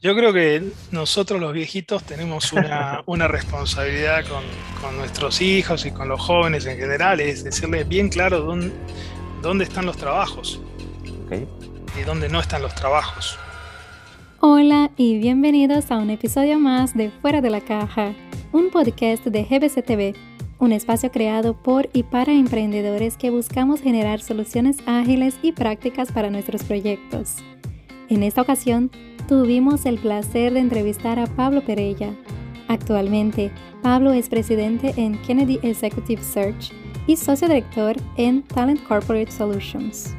Yo creo que nosotros los viejitos tenemos una, responsabilidad con, nuestros hijos y con los jóvenes en general, es decirles bien claro dónde, dónde están los trabajos y dónde no están los trabajos. Hola y bienvenidos a un episodio más de Fuera de la Caja, un podcast de GBC TV, un espacio creado por y para emprendedores que buscamos generar soluciones ágiles y prácticas para nuestros proyectos. En esta ocasión, tuvimos el placer de entrevistar a Pablo Perella. Actualmente, Pablo es presidente en Kennedy Executive Search y socio director en Talent Corporate Solutions.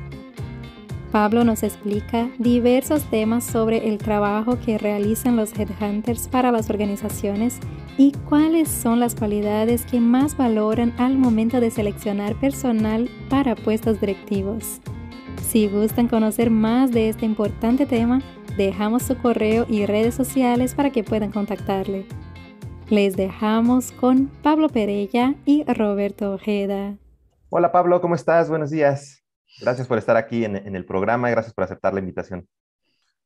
Pablo nos explica diversos temas sobre el trabajo que realizan los headhunters para las organizaciones y cuáles son las cualidades que más valoran al momento de seleccionar personal para puestos directivos. Si gustan conocer más de este importante tema, dejamos su correo y redes sociales para que puedan contactarle. Les dejamos con Pablo Perella y Roberto Ojeda. Hola Pablo, ¿cómo estás? Buenos días. Gracias por estar aquí en, el programa y gracias por aceptar la invitación.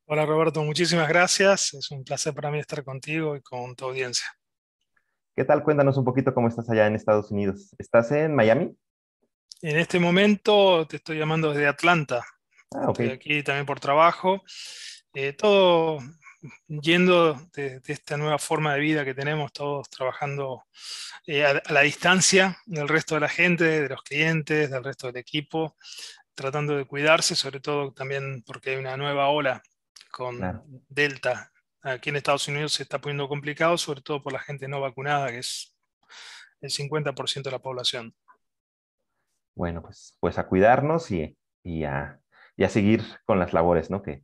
Hola Roberto, muchísimas gracias. Es un placer para mí estar contigo y con tu audiencia. ¿Qué tal? Cuéntanos un poquito cómo estás allá en Estados Unidos. ¿Estás en Miami? En este momento te estoy llamando desde Atlanta. Ah, Estoy aquí también por trabajo. Eh, todo yendo de, esta nueva forma de vida que tenemos, todos trabajando eh, a, la distancia del resto de la gente, de los clientes, del resto del equipo, tratando de cuidarse, sobre todo también porque hay una nueva ola con Delta. Aquí en Estados Unidos se está poniendo complicado, sobre todo por la gente no vacunada, que es el 50% de la población. Bueno, pues, pues a cuidarnos y, a, y a seguir con las labores, ¿no? Que,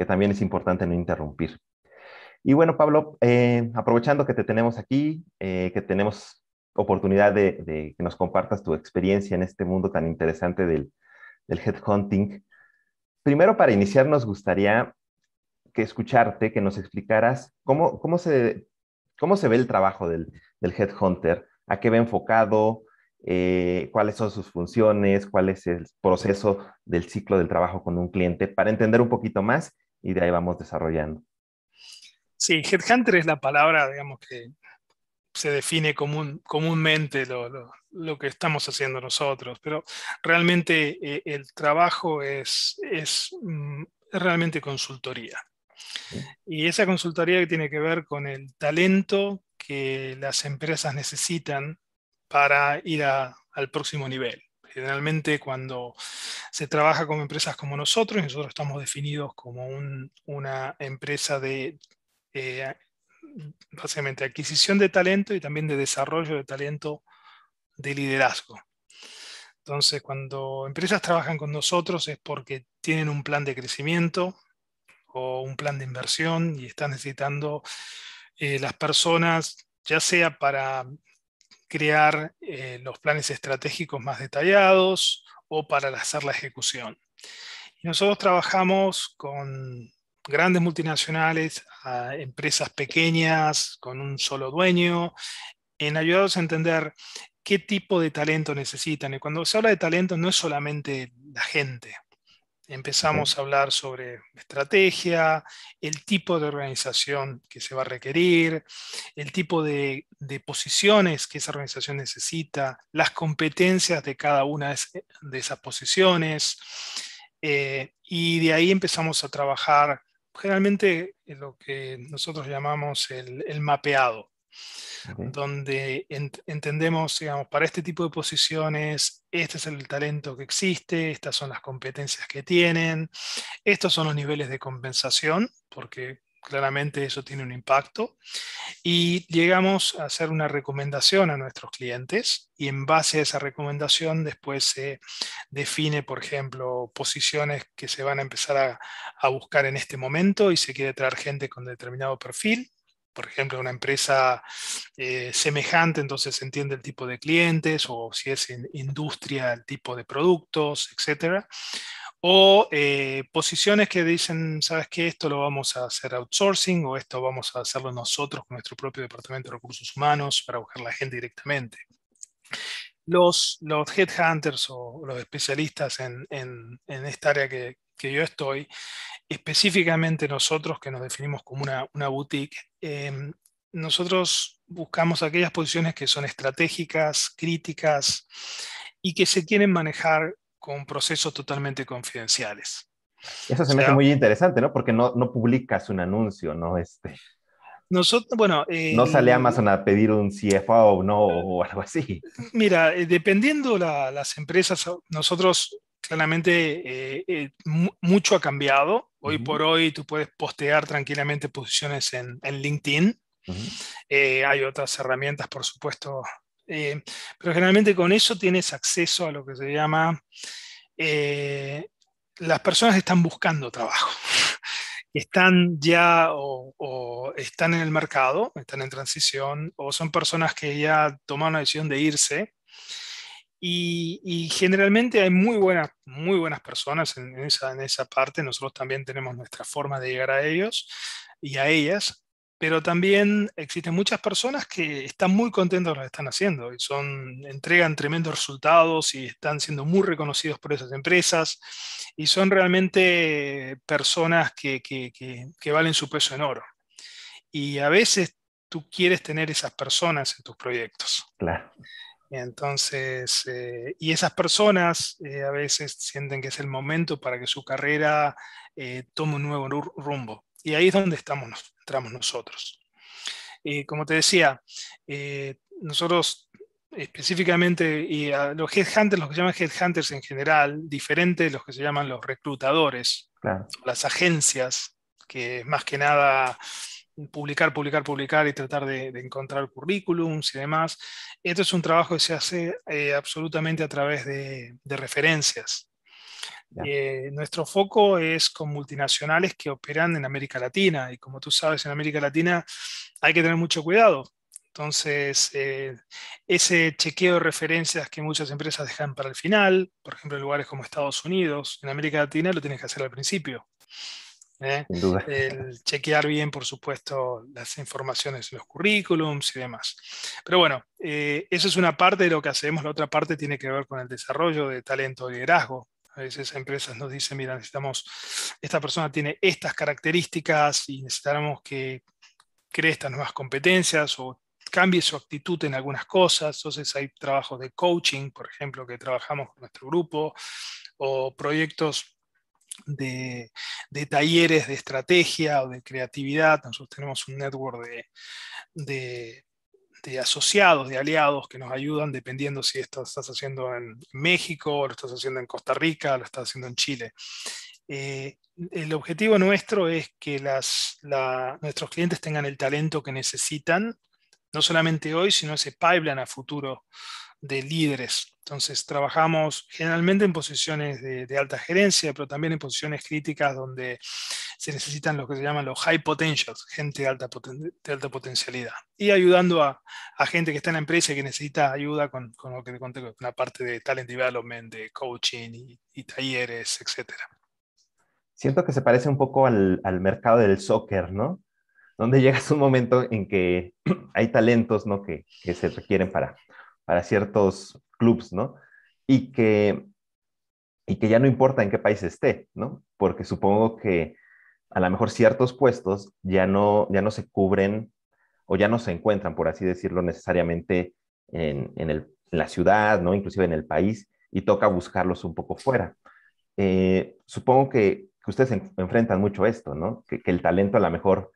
que también es importante no interrumpir. Y bueno, Pablo, eh, aprovechando que te tenemos aquí, eh, que tenemos oportunidad de, que nos compartas tu experiencia en este mundo tan interesante del, del headhunting, primero para iniciar nos gustaría que escucharte, que nos explicaras cómo, cómo, se, cómo se ve el trabajo del, del headhunter, a qué va enfocado, eh, cuáles son sus funciones, cuál es el proceso del ciclo del trabajo con un cliente, para entender un poquito más y de ahí vamos desarrollando. Sí, headhunter es la palabra, digamos, que se define común, comúnmente lo, que estamos haciendo nosotros, pero realmente eh, el trabajo es, es, mm, realmente consultoría. Y esa consultoría tiene que ver con el talento que las empresas necesitan para ir al próximo nivel. Generalmente cuando se trabaja con empresas como nosotros, nosotros estamos definidos como una empresa de eh, básicamente adquisición de talento y también de desarrollo de talento de liderazgo. Entonces, cuando empresas trabajan con nosotros es porque tienen un plan de crecimiento o un plan de inversión y están necesitando eh, las personas, ya sea para crear eh, los planes estratégicos más detallados o para hacer la ejecución. Nosotros trabajamos con grandes multinacionales, empresas pequeñas con un solo dueño, en ayudarlos a entender qué tipo de talento necesitan. Y cuando se habla de talento no es solamente la gente, empezamos a hablar sobre estrategia, el tipo de organización que se va a requerir, el tipo de, posiciones que esa organización necesita, las competencias de cada una de esas posiciones. Eh, y de ahí empezamos a trabajar generalmente en lo que nosotros llamamos el mapeado donde entendemos, digamos, para este tipo de posiciones, este es el talento que existe, estas son las competencias que tienen, estos son los niveles de compensación, porque claramente eso tiene un impacto, y llegamos a hacer una recomendación a nuestros clientes y en base a esa recomendación después se define, por ejemplo, posiciones que se van a empezar a, a buscar en este momento y se quiere traer gente con determinado perfil por ejemplo, una empresa eh, semejante, entonces se entiende el tipo de clientes o si es en industria, el tipo de productos, etc. O eh, posiciones que dicen, sabes que esto lo vamos a hacer outsourcing o esto vamos a hacerlo nosotros con nuestro propio departamento de recursos humanos para buscar la gente directamente. Los, los headhunters o los especialistas en, en, esta área que, que yo estoy, específicamente nosotros que nos definimos como una, boutique, em, nosotros buscamos aquellas posiciones que son estratégicas, críticas y que se quieren manejar con procesos totalmente confidenciales. Eso se me hace muy interesante, ¿no? Porque no, no publicas un anuncio, ¿no? Este, nosotros, bueno, no sale Amazon a pedir un CFO ¿no? o algo así. Mira, eh, dependiendo las empresas, nosotros claramente eh, eh, mucho ha cambiado. Hoy por hoy tú puedes postear tranquilamente posiciones en, en LinkedIn. hay otras herramientas, por supuesto, pero generalmente con eso tienes acceso a lo que se llama las personas están buscando trabajo, están ya o, están en el mercado, están en transición, o son personas que ya tomaron la decisión de irse. Y, generalmente hay muy buenas, muy buenas personas en, esa, en esa parte. Nosotros también tenemos nuestra forma de llegar a ellos y a ellas, pero también existen muchas personas que están muy contentos de lo que están haciendo y son, entregan tremendos resultados y están siendo muy reconocidos por esas empresas y son realmente personas que, que, que, valen su peso en oro. Y a veces tú quieres tener esas personas en tus proyectos. Claro. Entonces, eh, y esas personas eh, a veces sienten que es el momento para que su carrera eh, tome un nuevo rumbo. Y ahí es donde estamos, entramos nosotros. Eh, como te decía, nosotros específicamente, y a los headhunters, los que se llaman headhunters en general, diferente de los que se llaman los reclutadores, las agencias, que es más que nada publicar, publicar, publicar y tratar de, encontrar currículums y demás. Esto es un trabajo que se hace eh, absolutamente a través de referencias. Eh, nuestro foco es con multinacionales que operan en América Latina y como tú sabes, en América Latina hay que tener mucho cuidado. Entonces, eh, ese chequeo de referencias que muchas empresas dejan para el final, por ejemplo, en lugares como Estados Unidos, en América Latina lo tienes que hacer al principio. ¿Eh? El chequear bien, por supuesto, las informaciones en los currículums y demás. Pero bueno, eso es una parte de lo que hacemos. La otra parte tiene que ver con el desarrollo de talento de liderazgo. A veces empresas nos dicen, mira, necesitamos, esta persona tiene estas características y necesitamos que cree estas nuevas competencias o cambie su actitud en algunas cosas. Entonces hay trabajos de coaching, por ejemplo, que trabajamos con nuestro grupo, o proyectos de, talleres de estrategia o de creatividad. Nosotros tenemos un network de de asociados, de aliados que nos ayudan dependiendo si esto estás haciendo en México, lo estás haciendo en Costa Rica, lo estás haciendo en Chile. Eh, el objetivo nuestro es que las, nuestros clientes tengan el talento que necesitan, no solamente hoy, sino ese pipeline a futuro de líderes. Entonces, trabajamos generalmente en posiciones de, alta gerencia, pero también en posiciones críticas donde se necesitan lo que se llaman los high potentials, gente de alta, potencialidad. Y ayudando a, gente que está en la empresa y que necesita ayuda con, lo que te conté, con la parte de talent development, de coaching y, talleres, etc. Siento que se parece un poco al, mercado del soccer, ¿no? Donde llegas un momento en que hay talentos, ¿no? Que, que se requieren para para ciertos clubs, ¿no? Y que, y que ya no importa en qué país esté, ¿no? Porque supongo que a lo mejor ciertos puestos ya no, ya no se cubren o ya no se encuentran, por así decirlo, necesariamente en, en, la ciudad, ¿no? Inclusive en el país, y toca buscarlos un poco fuera. Eh, supongo que, que, ustedes enfrentan mucho esto, ¿no? Que, que el talento a lo mejor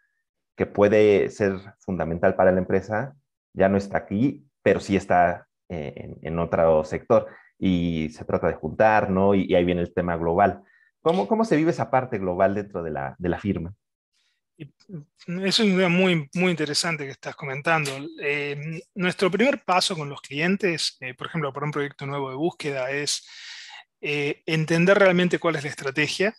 que puede ser fundamental para la empresa ya no está aquí pero sí está eh, en, otro sector y se trata de juntar, ¿no? Y, ahí viene el tema global. ¿Cómo, ¿Cómo, se vive esa parte global dentro de la, de la firma? Mm, es una idea muy, muy interesante que estás comentando. Eh, nuestro primer paso con los clientes, eh, por ejemplo, para un proyecto nuevo de búsqueda, es entender realmente cuál es la estrategia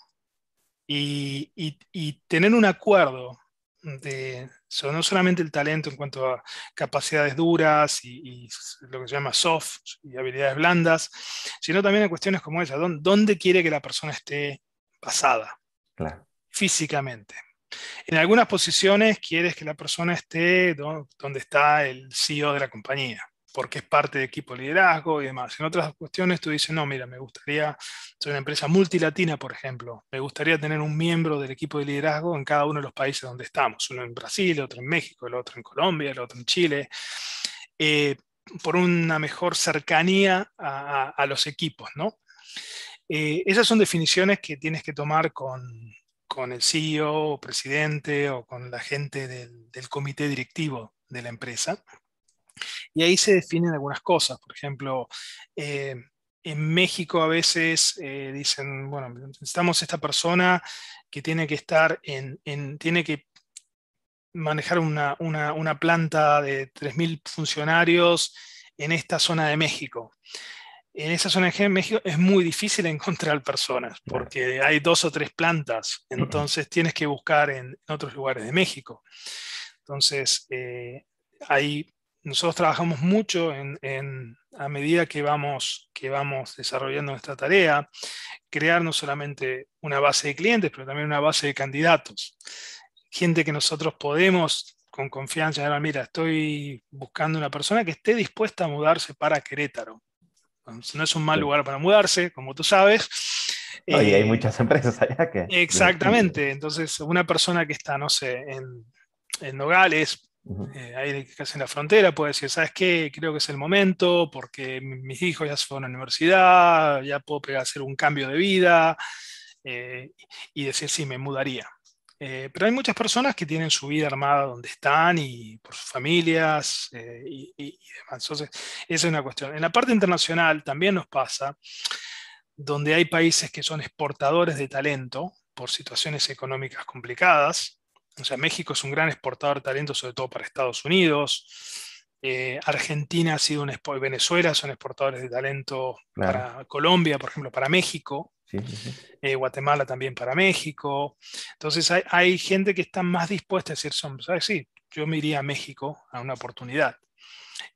y, y tener un acuerdo de no solamente el talento en cuanto a capacidades duras y, lo que se llama soft y habilidades blandas, sino también en cuestiones como esa, ¿dónde, quiere que la persona esté basada físicamente? En algunas posiciones quieres que la persona esté donde está el CEO de la compañía. Porque es parte de equipo de liderazgo y demás. En otras cuestiones tú dices, no, mira, me gustaría, soy una empresa multilatina, por ejemplo, me gustaría tener un miembro del equipo de liderazgo en cada uno de los países donde estamos, uno en Brasil, otro en México, el otro en Colombia, el otro en Chile, eh, por una mejor cercanía a, los equipos, ¿no? Eh, esas son definiciones que tienes que tomar con, con el CEO o presidente o con la gente del, del comité directivo de la empresa. Y ahí se definen algunas cosas. Por ejemplo, eh, en México a veces eh, dicen, bueno, necesitamos esta persona que tiene que estar en, tiene que manejar una, planta de 3.000 funcionarios en esta zona de México. En esa zona de México es muy difícil encontrar personas porque hay dos o tres plantas, entonces tienes que buscar en, otros lugares de México. Entonces, eh, hay nosotros trabajamos mucho en, a medida que vamos, que vamos desarrollando nuestra tarea, crear no solamente una base de clientes, pero también una base de candidatos. Gente que nosotros podemos con confianza, decir, mira, estoy buscando una persona que esté dispuesta a mudarse para Querétaro. No es un mal lugar para mudarse, como tú sabes. y hay eh, muchas empresas allá que... Exactamente. Entonces, una persona que está, no sé, en, en Nogales, eh, ahí casi en la frontera, puede decir, ¿sabes qué? Creo que es el momento porque mis hijos ya se fueron a la universidad, ya puedo pegar, hacer un cambio de vida eh, y decir, sí, me mudaría. Eh, pero hay muchas personas que tienen su vida armada donde están y por sus familias y, demás. Entonces, esa es una cuestión. En la parte internacional también nos pasa, donde hay países que son exportadores de talento por situaciones económicas complicadas, o sea, México es un gran exportador de talento, sobre todo para Estados Unidos. Eh, Argentina ha sido un Venezuela son exportadores de talento para Colombia, por ejemplo, para México. Eh, Guatemala también para México. Entonces hay, gente que está más dispuesta a decir, ¿sabes? Sí, yo me iría a México a una oportunidad.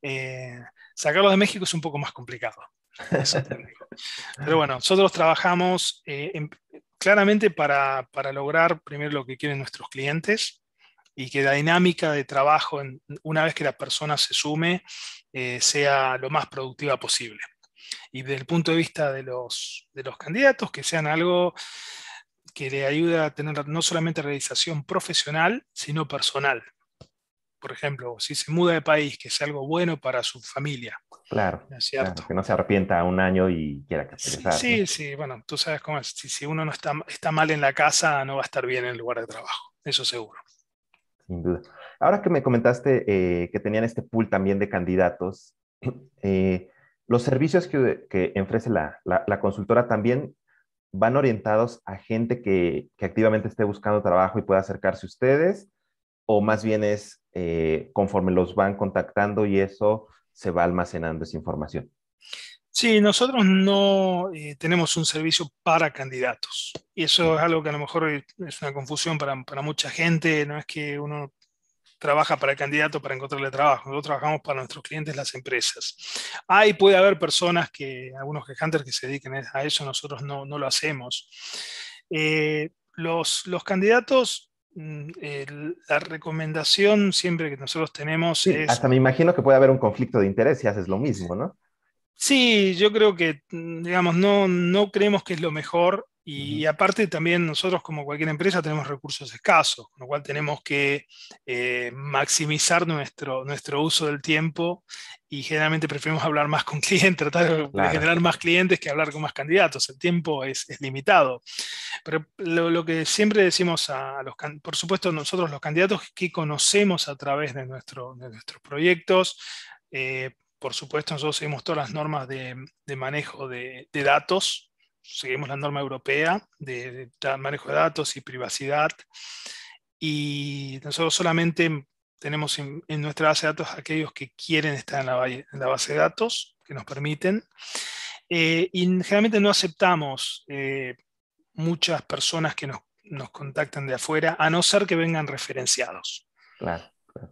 Eh, sacarlo de México es un poco más complicado. Pero bueno, nosotros trabajamos en, claramente para, lograr primero lo que quieren nuestros clientes y que la dinámica de trabajo, una vez que la persona se sume, eh, sea lo más productiva posible. Y desde el punto de vista de los, de los candidatos, que sean algo que le ayude a tener no solamente realización profesional, sino personal. Por ejemplo, si se muda de país, que sea algo bueno para su familia, Claro, cierto? que no se arrepienta un año y quiera que Sí, sí, sí, bueno, tú sabes cómo es. Si, uno no está, está mal en la casa, no va a estar bien en el lugar de trabajo, eso seguro. Sin duda. Ahora que me comentaste eh, que tenían este pool también de candidatos, eh, los servicios que, que ofrece la, la, consultora también van orientados a gente que, que, activamente esté buscando trabajo y pueda acercarse a ustedes, o más bien es eh, conforme los van contactando y eso se va almacenando esa información? Sí, nosotros no eh, tenemos un servicio para candidatos. Y eso es algo que a lo mejor es una confusión para, mucha gente. No es que uno trabaja para el candidato para encontrarle trabajo. Nosotros trabajamos para nuestros clientes, las empresas. Hay, puede haber personas que, algunos headhunters que se dediquen a eso, nosotros no, lo hacemos. Eh, los, los candidatos Mm, la recomendación siempre que nosotros tenemos es... Hasta me imagino que puede haber un conflicto de interés si haces lo mismo, ¿no? Sí, yo creo que, mm, digamos, no, no creemos que es lo mejor y aparte también nosotros como cualquier empresa tenemos recursos escasos, con lo cual tenemos que eh, maximizar nuestro, nuestro uso del tiempo y generalmente preferimos hablar más con clientes, tratar de generar más clientes que hablar con más candidatos. El tiempo es, es limitado. Pero lo, que siempre decimos a los, por supuesto nosotros los candidatos que conocemos a través de, nuestro, de nuestros proyectos, eh, por supuesto nosotros seguimos todas las normas de, de manejo de, de datos, seguimos la norma europea de, manejo de datos y privacidad. Y nosotros solamente tenemos en, nuestra base de datos aquellos que quieren estar en la, base de datos, que nos permiten. Eh, y generalmente no aceptamos eh, muchas personas que nos, contactan de afuera, a no ser que vengan referenciados. Claro,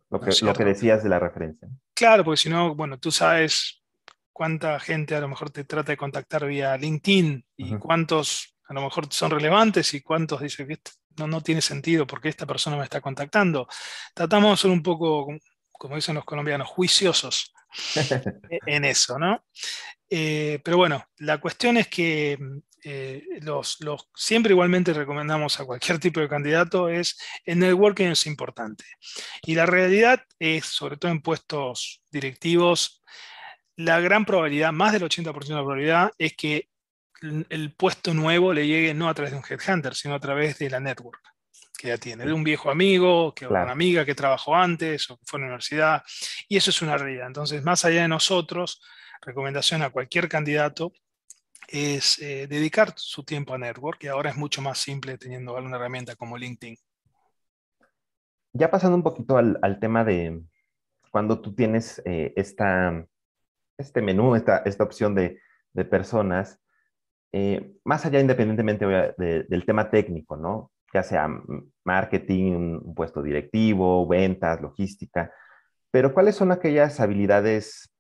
Lo, que, lo que decías de la referencia. Claro, porque si no, bueno, tú sabes cuánta gente a lo mejor te trata de contactar vía LinkedIn y cuántos a lo mejor son relevantes y cuántos dicen que no, no tiene sentido porque esta persona me está contactando. Tratamos de ser un poco como dicen los colombianos, juiciosos en eso, ¿no? Eh, pero bueno, la cuestión es que eh, los, siempre igualmente recomendamos a cualquier tipo de candidato es el networking es importante. Y la realidad es, sobre todo en puestos directivos, la gran probabilidad, más del 80% de la probabilidad, es que el puesto nuevo le llegue no a través de un headhunter, sino a través de la network que ya tiene, de un viejo amigo, que una amiga que trabajó antes o que fue a la universidad, y eso es una realidad. Entonces, más allá de nosotros, recomendación a cualquier candidato es eh, dedicar su tiempo a network, que ahora es mucho más simple teniendo alguna herramienta como LinkedIn. Ya pasando un poquito al, tema de cuando tú tienes eh, esta, este menú, esta, esta opción de, de personas, eh, más allá independientemente del tema técnico, ¿no? Ya sea marketing, un puesto directivo, ventas, logística, pero ¿cuáles son aquellas habilidades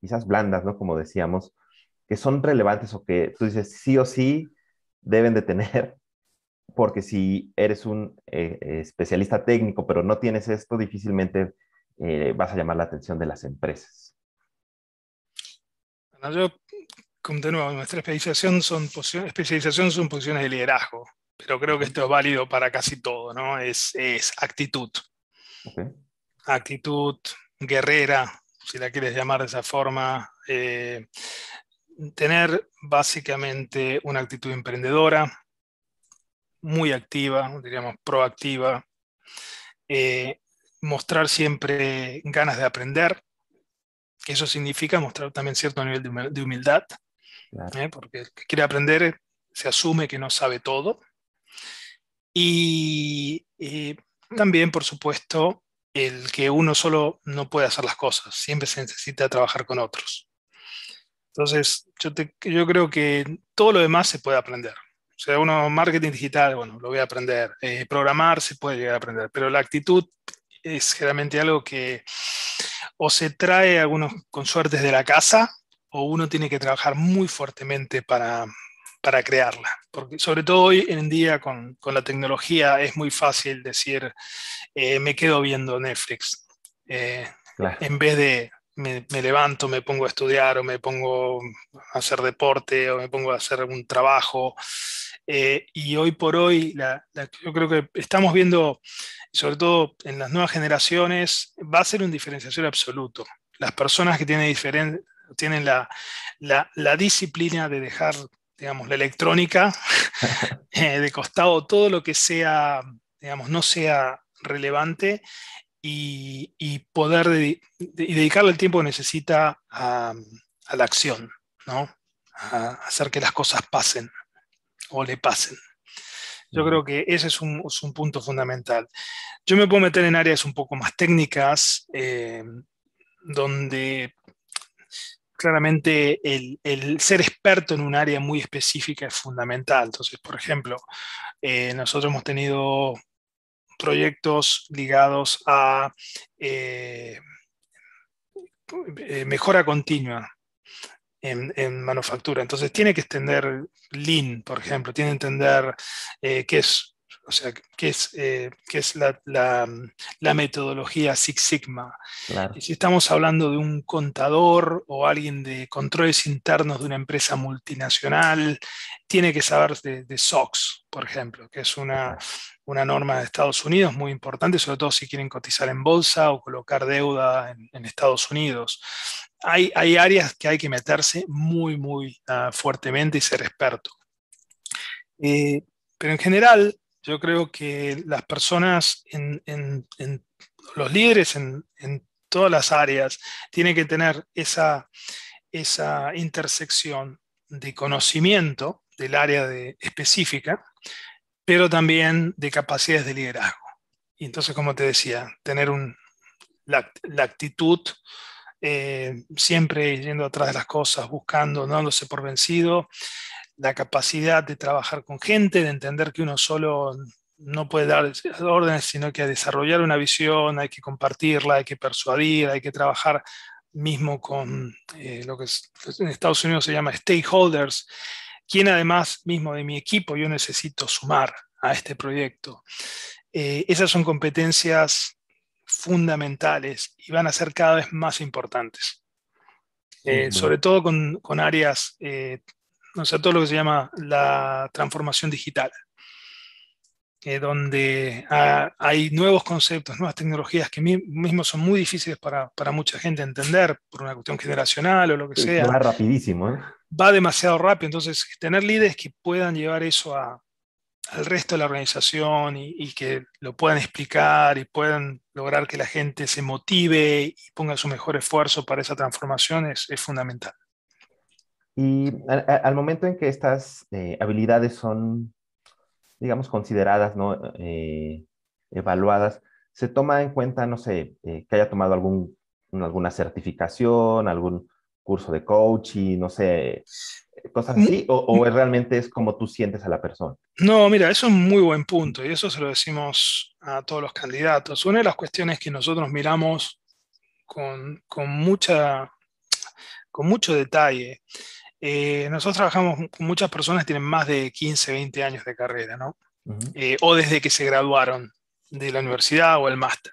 quizás blandas, ¿no? Como decíamos, que son relevantes o que tú dices sí o sí deben de tener, porque si eres un eh, especialista técnico, pero no tienes esto, difícilmente eh, vas a llamar la atención de las empresas. Bueno, yo, nuevo, nuestra especialización son, especialización son posiciones de liderazgo, pero creo que esto es válido para casi todo, ¿no? Es, es actitud. Actitud guerrera, si la quieres llamar de esa forma, eh, tener básicamente una actitud emprendedora, muy activa, diríamos proactiva, eh, mostrar siempre ganas de aprender, que eso significa mostrar también cierto nivel de humildad, ¿eh? porque el que quiere aprender se asume que no sabe todo. Y también, por supuesto, el que uno solo no puede hacer las cosas, siempre se necesita trabajar con otros. Entonces, yo, yo creo que todo lo demás se puede aprender. O sea, uno, marketing digital, bueno, lo voy a aprender. Eh, programar se puede llegar a aprender, pero la actitud es generalmente algo que o se trae algunos con suertes de la casa o uno tiene que trabajar muy fuertemente para, para crearla. Porque sobre todo hoy en día con, con la tecnología es muy fácil decir, eh, me quedo viendo Netflix, eh, en vez de me, levanto, me pongo a estudiar o me pongo a hacer deporte o me pongo a hacer un trabajo. Eh, y hoy por hoy, yo creo que estamos viendo, sobre todo en las nuevas generaciones, va a ser un diferenciación absoluto. Las personas que tienen, tienen la, la disciplina de dejar digamos, la electrónica eh, de costado, todo lo que sea, digamos, no sea relevante y, poder dedicarle el tiempo que necesita a, la acción, ¿no? A hacer que las cosas pasen o le pasen. Yo creo que ese es un, punto fundamental. Yo me puedo meter en áreas un poco más técnicas, eh, donde claramente el, ser experto en un área muy específica es fundamental. Entonces, por ejemplo, eh, nosotros hemos tenido proyectos ligados a eh, eh, mejora continua en, manufactura. Entonces, tiene que extender Lean, por ejemplo, tiene que entender qué es o sea, qué es, eh, es la, metodología Six Sigma. Y si estamos hablando de un contador o alguien de controles internos de una empresa multinacional, tiene que saber de, SOX, por ejemplo, que es una, norma de Estados Unidos muy importante, sobre todo si quieren cotizar en bolsa o colocar deuda en, Estados Unidos. Hay, hay, áreas que hay que meterse muy, muy ah, fuertemente y ser experto. Eh, pero en general, yo creo que las personas, en, los líderes en, todas las áreas, tienen que tener esa, esa intersección de conocimiento del área de, específica, pero también de capacidades de liderazgo. Y entonces, como te decía, tener un, la, actitud eh, siempre yendo atrás de las cosas, buscando, dándose por vencido la capacidad de trabajar con gente, de entender que uno solo no puede dar órdenes, sino que desarrollar una visión, hay que compartirla, hay que persuadir, hay que trabajar mismo con eh, lo que en Estados Unidos se llama stakeholders, quien además mismo de mi equipo yo necesito sumar a este proyecto. Eh, esas son competencias fundamentales y van a ser cada vez más importantes. Eh, sobre todo con, áreas, eh, no sé, todo lo que se llama la transformación digital, eh, donde hay nuevos conceptos, nuevas tecnologías que mismos son muy difíciles para, mucha gente entender por una cuestión generacional o lo que sea. Va rapidísimo. Va demasiado rápido, entonces tener líderes que puedan llevar eso a, al resto de la organización y, que lo puedan explicar y puedan lograr que la gente se motive y ponga su mejor esfuerzo para esa transformación es, fundamental. Y al, momento en que estas eh, habilidades son, digamos, consideradas, ¿no? Eh, evaluadas, se toma en cuenta, no sé, eh, que haya tomado algún, alguna certificación, algún curso de coaching, no sé, cosas así, o, realmente es como tú sientes a la persona? No, mira, eso es un muy buen punto y eso se lo decimos a todos los candidatos. Una de las cuestiones que nosotros miramos con, mucha, con mucho detalle, eh, nosotros trabajamos con muchas personas que tienen más de 15, 20 años de carrera, ¿no? Eh, o desde que se graduaron de la universidad o el máster.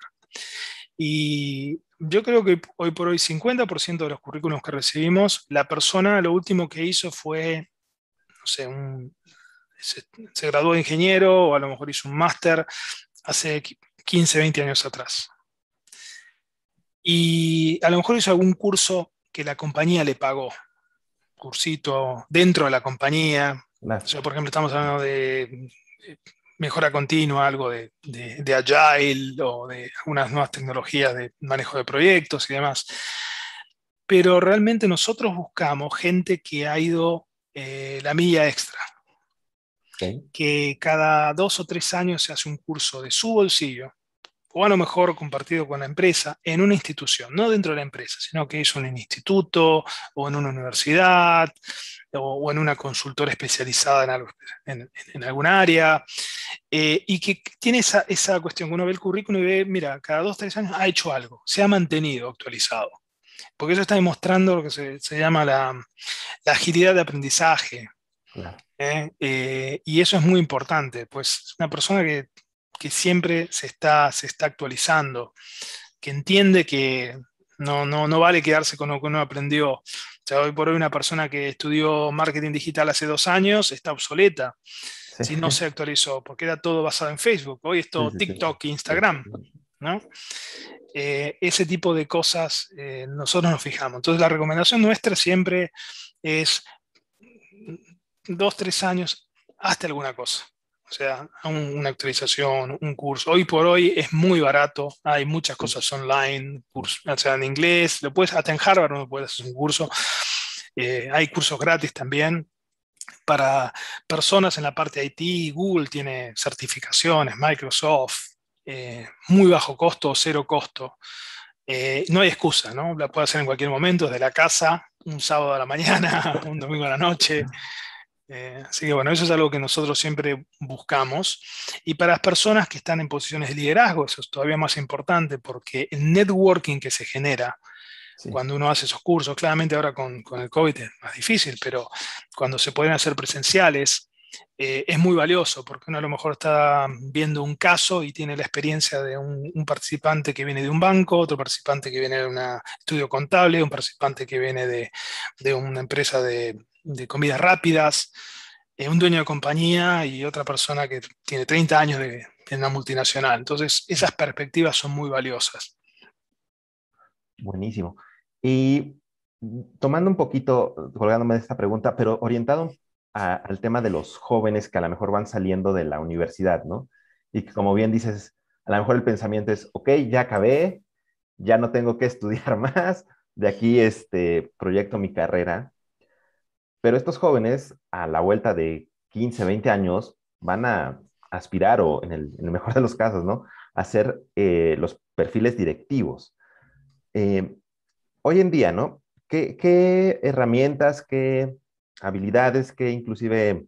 Y yo creo que hoy por hoy 50% de los currículos que recibimos, la persona lo último que hizo fue, no sé, se, graduó de ingeniero o a lo mejor hizo un máster hace 15, 20 años atrás. Y a lo mejor hizo algún curso que la compañía le pagó, cursito dentro de la compañía. por ejemplo, estamos hablando de mejora continua, algo de, de, agile o de algunas nuevas tecnologías de manejo de proyectos y demás. Pero realmente nosotros buscamos gente que ha ido eh, la milla extra, que cada dos o tres años se hace un curso de su bolsillo, o a lo mejor compartido con la empresa, en una institución, no dentro de la empresa, sino que es un instituto o en una universidad o, en una consultora especializada en, algo, en, en algún área, eh, y que tiene esa, esa cuestión, que uno ve el currículum y ve, mira, cada dos, tres años ha hecho algo, se ha mantenido actualizado, porque eso está demostrando lo que se, se llama la, la, agilidad de aprendizaje. ¿eh? Eh, y eso es muy importante, pues una persona que, que siempre se está, se está actualizando, que entiende que no, no, no vale quedarse con lo que uno aprendió. O sea, hoy por hoy una persona que estudió marketing digital hace dos años está obsoleta si no se actualizó, porque era todo basado en Facebook. Hoy es todo TikTok e Instagram. ¿no? Eh, ese tipo de cosas eh, nosotros nos fijamos. Entonces la recomendación nuestra siempre es dos, tres años, hasta alguna cosa. O sea, una actualización, un curso. Hoy por hoy es muy barato, hay muchas cosas online, cursos, o sea, en inglés, lo puedes, hasta en Harvard no puedes hacer un curso. Eh, hay cursos gratis también para personas en la parte de IT. Google tiene certificaciones, Microsoft, eh, muy bajo costo cero costo. Eh, no hay excusa, ¿no? La puede hacer en cualquier momento, desde la casa, un sábado a la mañana, un domingo a la noche. Eh, así que bueno, eso es algo que nosotros siempre buscamos. Y para las personas que están en posiciones de liderazgo, eso es todavía más importante porque el networking que se genera cuando uno hace esos cursos, claramente ahora con, con, el COVID es más difícil, pero cuando se pueden hacer presenciales, eh, es muy valioso porque uno a lo mejor está viendo un caso y tiene la experiencia de un, participante que viene de un banco, otro participante que viene de un estudio contable, un participante que viene de, de una empresa de, de comidas rápidas, eh, un dueño de compañía y otra persona que tiene 30 años de, de una multinacional. Entonces, esas perspectivas son muy valiosas. Buenísimo. Y tomando un poquito, colgándome de esta pregunta, pero orientado al tema de los jóvenes que a lo mejor van saliendo de la universidad, ¿no? Y que como bien dices, a lo mejor el pensamiento es, ok, ya acabé, ya no tengo que estudiar más, de aquí este, proyecto mi carrera. Pero estos jóvenes, a la vuelta de 15, 20 años, van a aspirar, o en el, mejor de los casos, ¿no? A ser eh, los perfiles directivos. Eh, hoy en día, ¿no? ¿Qué, herramientas, qué habilidades, qué inclusive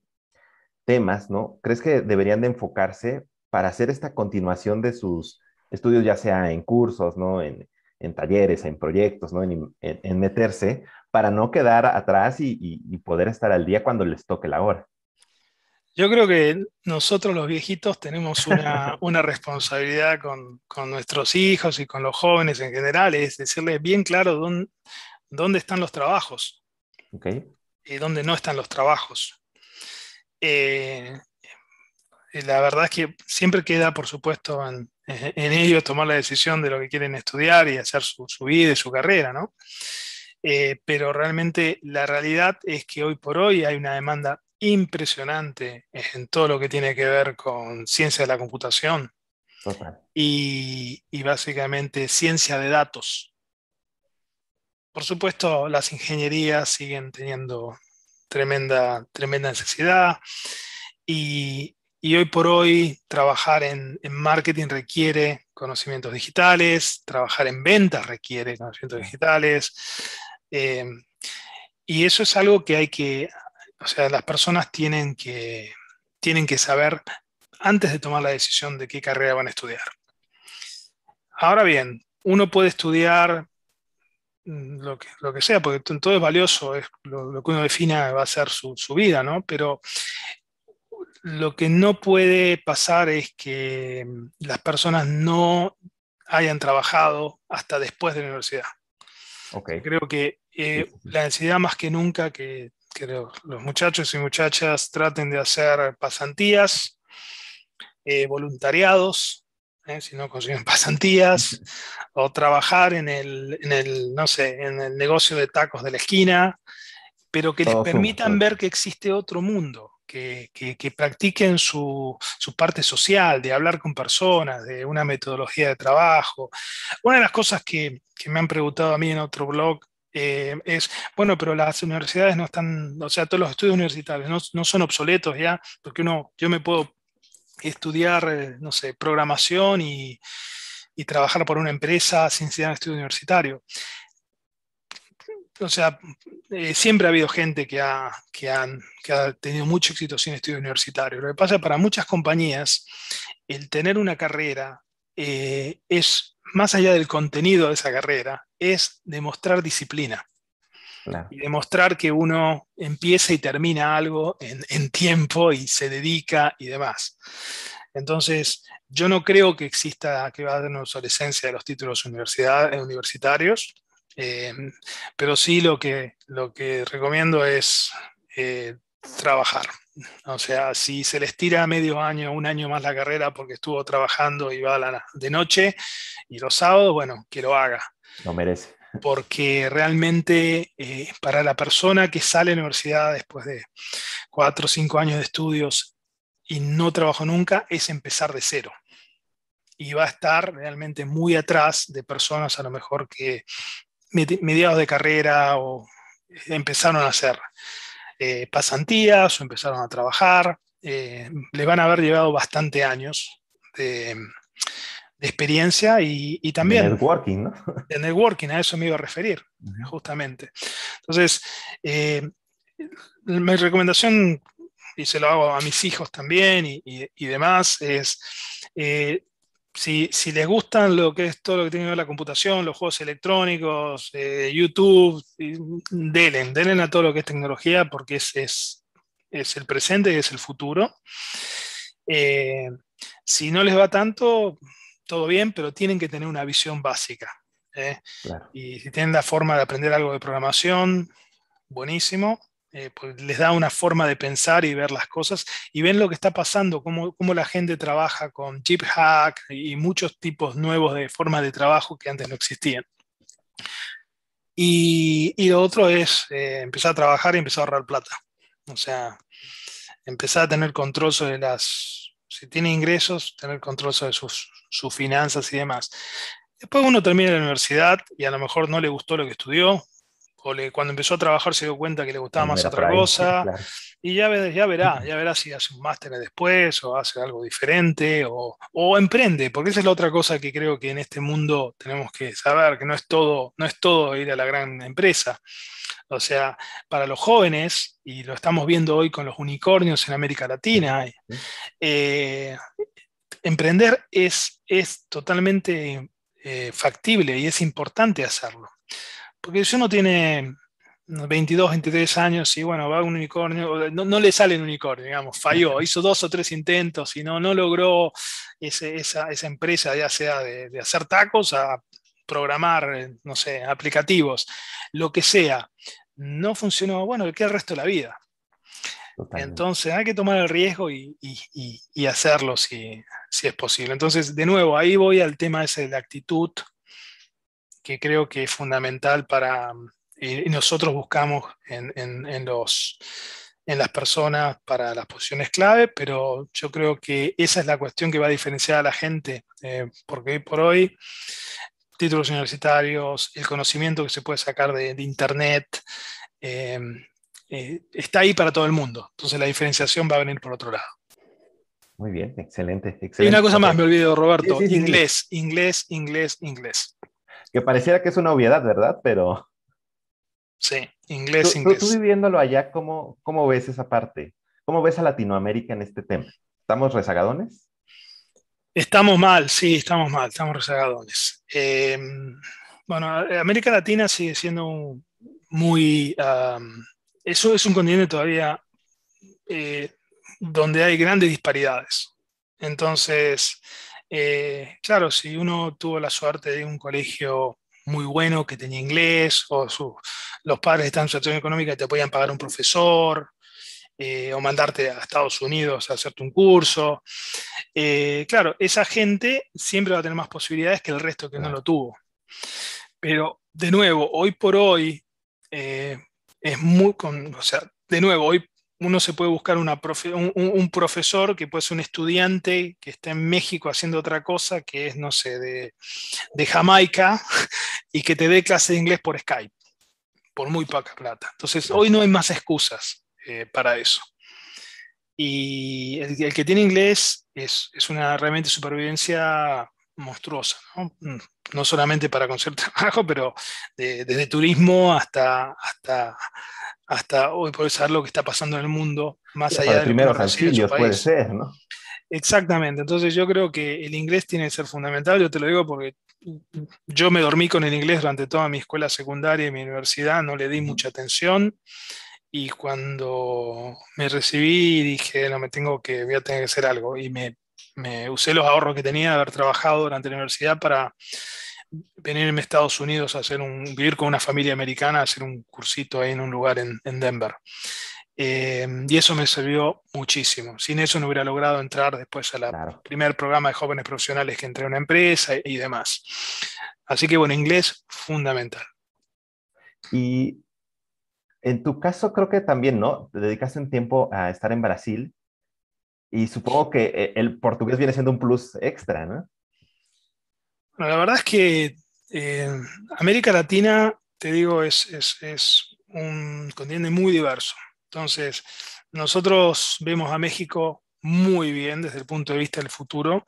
temas, ¿no? ¿Crees que deberían de enfocarse para hacer esta continuación de sus estudios, ya sea en cursos, ¿no? En, talleres, en proyectos, ¿no? En, meterse para no quedar atrás y, poder estar al día cuando les toque la hora. Yo creo que nosotros los viejitos tenemos una, responsabilidad con, nuestros hijos y con los jóvenes en general, es decirles bien claro dónde, dónde están los trabajos y dónde no están los trabajos. Eh, la verdad es que siempre queda, por supuesto, en, ellos tomar la decisión de lo que quieren estudiar y hacer su, vida y su carrera, ¿no? Eh, pero realmente la realidad es que hoy por hoy hay una demanda impresionante en todo lo que tiene que ver con ciencia de la computación y, básicamente ciencia de datos. Por supuesto, las ingenierías siguen teniendo tremenda, tremenda necesidad y, hoy por hoy trabajar en, marketing requiere conocimientos digitales, trabajar en ventas requiere conocimientos digitales. Eh, y eso es algo que hay que, o sea, las personas tienen que, tienen que saber antes de tomar la decisión de qué carrera van a estudiar. Ahora bien, uno puede estudiar mm, lo que, lo que sea, porque todo es valioso, es lo, que uno defina va a ser su, vida, ¿no? Pero lo que no puede pasar es que mm, las personas no hayan trabajado hasta después de la universidad. Creo que eh, la necesidad más que nunca que que los, muchachos y muchachas traten de hacer pasantías, eh, voluntariados, eh, si no consiguen pasantías, o trabajar en el, no sé, en el negocio de tacos de la esquina, pero que les permitan ver que existe otro mundo, que, practiquen su, parte social, de hablar con personas, de una metodología de trabajo. Una de las cosas que, que me han preguntado a mí en otro blog eh, es, bueno, pero las universidades no están, o sea, todos los estudios universitarios no, son obsoletos ya, porque uno, yo me puedo estudiar, eh, no sé, programación y, trabajar por una empresa sin ser estudio universitario. O sea, eh, siempre ha habido gente que ha, que, han, que ha tenido mucho éxito sin estudio universitario. Lo que pasa es que para muchas compañías, el tener una carrera es más allá del contenido de esa carrera, es demostrar disciplina. Y demostrar que uno empieza y termina algo en, tiempo y se dedica y demás. Entonces, yo no creo que exista, que va a haber una obsolescencia de los títulos universitarios, eh, pero sí lo que, lo que recomiendo es eh, trabajar. O sea, si se les tira medio año, un año más la carrera porque estuvo trabajando y va la, de noche y los sábados, bueno, que lo haga. Lo merece. Porque realmente eh, para la persona que sale de la universidad después de cuatro o cinco años de estudios y no trabajó nunca, es empezar de cero. Y va a estar realmente muy atrás de personas a lo mejor que mediados de carrera o empezaron a hacer eh, pasantías o empezaron a trabajar. Eh, le van a haber llevado bastante años de, experiencia y, también... De networking, ¿no? De networking, a eso me iba a referir, justamente. Entonces, eh, mi recomendación, y se lo hago a mis hijos también y, demás, es si, les gustan lo que es todo lo que tiene que ver la computación, los juegos electrónicos, eh, YouTube, denle, denle a todo lo que es tecnología porque es, es, el presente y es el futuro. Eh, si no les va tanto, todo bien, pero tienen que tener una visión básica. ¿eh? Y si tienen la forma de aprender algo de programación, buenísimo. Eh, pues les da una forma de pensar y ver las cosas y ven lo que está pasando, cómo, cómo la gente trabaja con Jeep Hack y muchos tipos nuevos de formas de trabajo que antes no existían. Y, y lo otro es eh, empezar a trabajar y empezar a ahorrar plata. O sea, empezar a tener control sobre las, si tiene ingresos, tener control sobre sus, sus finanzas y demás. Después uno termina la universidad y a lo mejor no le gustó lo que estudió, o cuando empezó a trabajar se dio cuenta que le gustaba más otra cosa, y ya, ya verá, ya verá si hace un máster después o hace algo diferente o, emprende, porque esa es la otra cosa que creo que en este mundo tenemos que saber, que no es todo, no es todo ir a la gran empresa. O sea, para los jóvenes, y lo estamos viendo hoy con los unicornios en América Latina, eh, emprender es, es totalmente eh, factible y es importante hacerlo. Porque si uno tiene 22, 23 años y bueno, va un unicornio, no, le sale un unicornio, digamos, falló, hizo dos o tres intentos y no, no logró esa, empresa, ya sea de, hacer tacos a programar, no sé, aplicativos, lo que sea, no funcionó, bueno, queda el resto de la vida. Entonces hay que tomar el riesgo y, hacerlo si, si, es posible. Entonces, de nuevo, ahí voy al tema ese de la actitud, que creo que es fundamental para, y, nosotros buscamos en, los, en las personas para las posiciones clave, pero yo creo que esa es la cuestión que va a diferenciar a la gente, eh, porque hoy por hoy títulos universitarios, el conocimiento que se puede sacar de, Internet, eh, eh, está ahí para todo el mundo. Entonces la diferenciación va a venir por otro lado. Muy bien, excelente. excelente. Y una cosa más, me olvido, Roberto. inglés, inglés, inglés, inglés. Que pareciera que es una obviedad, ¿verdad? Pero Sí, inglés, inglés. Tú, viviéndolo allá, ¿cómo, ¿cómo ves esa parte? ¿Cómo ves a Latinoamérica en este tema? ¿Estamos rezagadones? Estamos mal, sí, estamos mal, estamos rezagadones. Em, bueno, América Latina sigue siendo muy... eso es un continente todavía eh, donde hay grandes disparidades. Entonces, eh, claro, si uno tuvo la suerte de un colegio muy bueno que tenía inglés, o los padres están en situación económica y te podían pagar un profesor, eh, o mandarte a Estados Unidos a hacerte un curso. Eh, claro, esa gente siempre va a tener más posibilidades que el resto que no lo tuvo. Pero, de nuevo, hoy por hoy, eh, es muy, o sea, de nuevo, hoy uno se puede buscar un, profesor que puede ser un estudiante que está en México haciendo otra cosa, que es, no sé, de, Jamaica, y que te dé clase de inglés por Skype, por muy poca plata. Entonces, hoy no hay más excusas eh, para eso. Y el, que tiene inglés es, una realmente supervivencia monstruosa, ¿no? Mm, solamente para conseguir trabajo, pero desde turismo hasta, hasta hasta hoy poder saber lo que está pasando en el mundo, más allá de primeros auxilios puede ser, ¿no? Exactamente, entonces yo creo que el inglés tiene que ser fundamental, yo te lo digo porque yo me dormí con el inglés durante toda mi escuela secundaria y mi universidad, no le di mucha atención y cuando me recibí dije, no, me tengo que, voy a tener que hacer algo y me, me usé los ahorros que tenía de haber trabajado durante la universidad para venirme a Estados Unidos a hacer un, vivir con una familia americana, a hacer un cursito ahí en un lugar en, Denver. Eh, y eso me sirvió muchísimo. Sin eso no hubiera logrado entrar después al primer programa de jóvenes profesionales que entré a una empresa y, demás. Así que bueno, inglés fundamental. Y en tu caso creo que también, ¿no? Te dedicaste un tiempo a estar en Brasil y supongo que eh, el portugués viene siendo un plus extra, ¿no? La verdad es que eh, América Latina, te digo, es, un continente muy diverso. Entonces, nosotros vemos a México muy bien desde el punto de vista del futuro,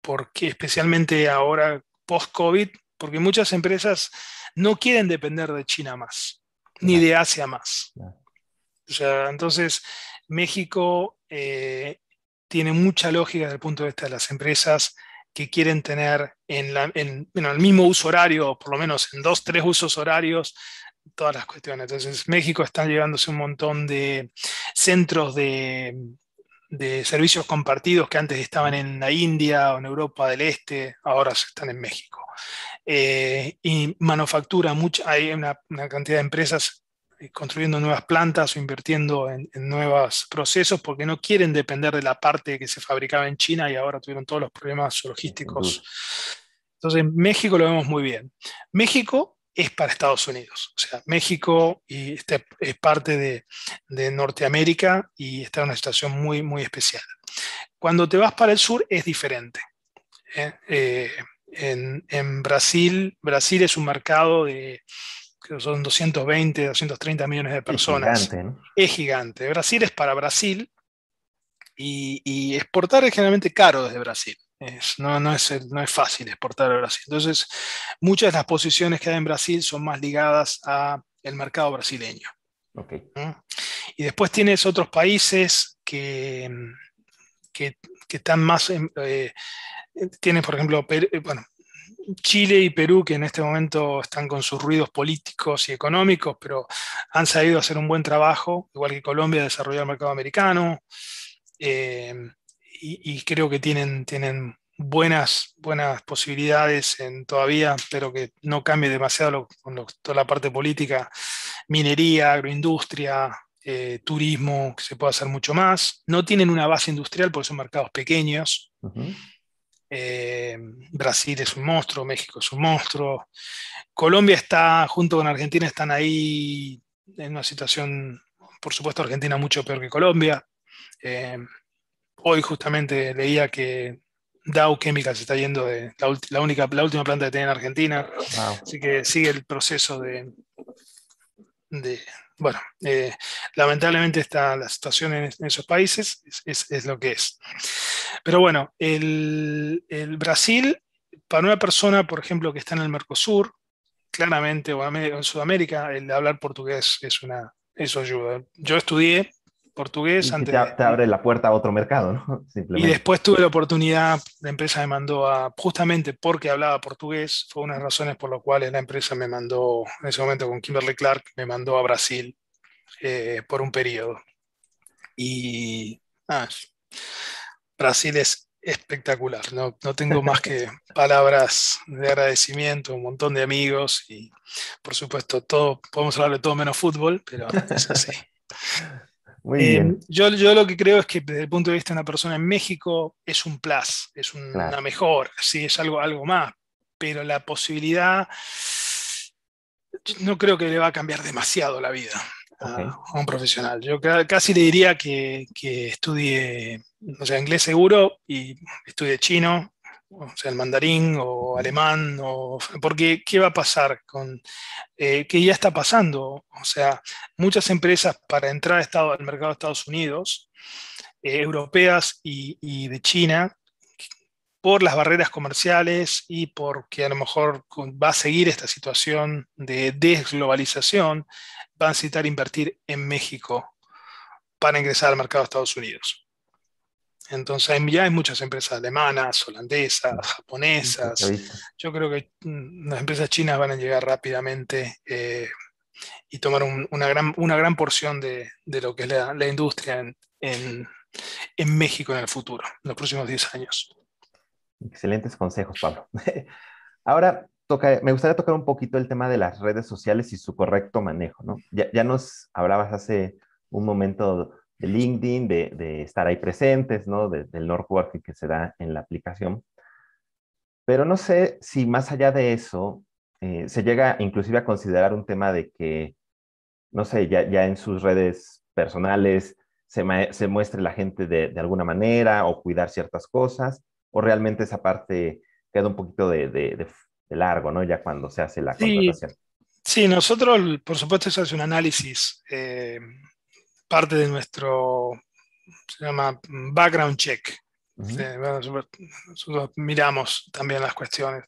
porque especialmente ahora post-COVID, porque muchas empresas no quieren depender de China más, ni de Asia más. O sea, entonces México eh, tiene mucha lógica desde el punto de vista de las empresas que quieren tener en, el mismo uso horario, por lo menos en dos, tres usos horarios, todas las cuestiones. Entonces, México está llevándose un montón de centros de, servicios compartidos que antes estaban en la India o en Europa del Este, ahora están en México. Eh, y manufactura, mucha, hay una, cantidad de empresas construyendo nuevas plantas o invirtiendo en, nuevos procesos porque no quieren depender de la parte que se fabricaba en China y ahora tuvieron todos los problemas logísticos. Entonces, en México lo vemos muy bien. México es para Estados Unidos. O sea, México y este es parte de, Norteamérica y está en una situación muy, muy especial. Cuando te vas para el sur es diferente. ¿eh? Eh, en, en, Brasil, Brasil es un mercado de que son 220, 230 millones de personas. Es gigante, Es gigante. Brasil es para Brasil y, exportar es generalmente caro desde Brasil. no, no, es, no es fácil exportar a Brasil. Entonces, muchas de las posiciones que hay en Brasil son más ligadas al mercado brasileño. Okay. Y después tienes otros países que, que, están más, eh, tienes por ejemplo, bueno, Chile y Perú, que en este momento están con sus ruidos políticos y económicos, pero han sabido hacer un buen trabajo, igual que Colombia, desarrollar el mercado americano. Eh, y, creo que tienen, tienen buenas, buenas posibilidades en todavía, pero que no cambie demasiado con toda la parte política, minería, agroindustria, eh, turismo, se puede hacer mucho más. No tienen una base industrial porque son mercados pequeños. Eh, Brasil es un monstruo, México es un monstruo. Colombia está, junto con Argentina, están ahí en una situación, por supuesto, Argentina mucho peor que Colombia. Eh, hoy justamente leía que Dow Chemical se está yendo de la, única, la última planta que tiene en Argentina. Así que sigue el proceso de, de bueno, eh, lamentablemente está la situación en, esos países es, lo que es. Pero bueno, el, Brasil, para una persona, por ejemplo, que está en el Mercosur, claramente, o en Sudamérica, el hablar portugués es una, eso ayuda. Yo estudié portugués antes. Te, abre la puerta a otro mercado, ¿no? Y después tuve la oportunidad, la empresa me mandó a, justamente porque hablaba portugués, fue una de las razones por las cuales la empresa me mandó, en ese momento con Kimberly Clark, me mandó a Brasil eh, por un periodo. Y ah, Brasil es espectacular, no, no tengo más que palabras de agradecimiento, un montón de amigos y por supuesto todo, podemos hablar de todo menos fútbol, pero es así. Muy bien. Eh, yo, yo, lo que creo es que desde el punto de vista de una persona en México es un plus, es una mejor, sí, es algo, algo más, pero la posibilidad no creo que le va a cambiar demasiado la vida a, un profesional. Yo casi le diría que, que estudie, o sea, inglés seguro y estudie chino, o sea, el mandarín o alemán, o, porque ¿qué va a pasar con, eh, que ya está pasando? O sea, muchas empresas para entrar al, mercado de Estados Unidos, eh, europeas y, de China, por las barreras comerciales y porque a lo mejor va a seguir esta situación de desglobalización, van a necesitar invertir en México para ingresar al mercado de Estados Unidos. Entonces ya hay muchas empresas alemanas, holandesas, japonesas. Yo creo que mm, las empresas chinas van a llegar rápidamente eh, y tomar una, gran, una gran porción de, lo que es la, industria en, México en el futuro, en los próximos 10 años. Excelentes consejos, Pablo. Ahora, toca, me gustaría tocar un poquito el tema de las redes sociales y su correcto manejo. ¿no? Ya, ya nos hablabas hace un momento de LinkedIn, de, estar ahí presentes, ¿no? del networking que se da en la aplicación. Pero no sé si más allá de eso, eh, se llega inclusive a considerar un tema de que, no sé, ya, ya en sus redes personales se, se muestre la gente de, alguna manera o cuidar ciertas cosas, o realmente esa parte queda un poquito de, largo, ¿no? Ya cuando se hace la contratación. Sí, nosotros, por supuesto, eso es un análisis eh, parte de nuestro, se llama background check. nosotros miramos también las cuestiones.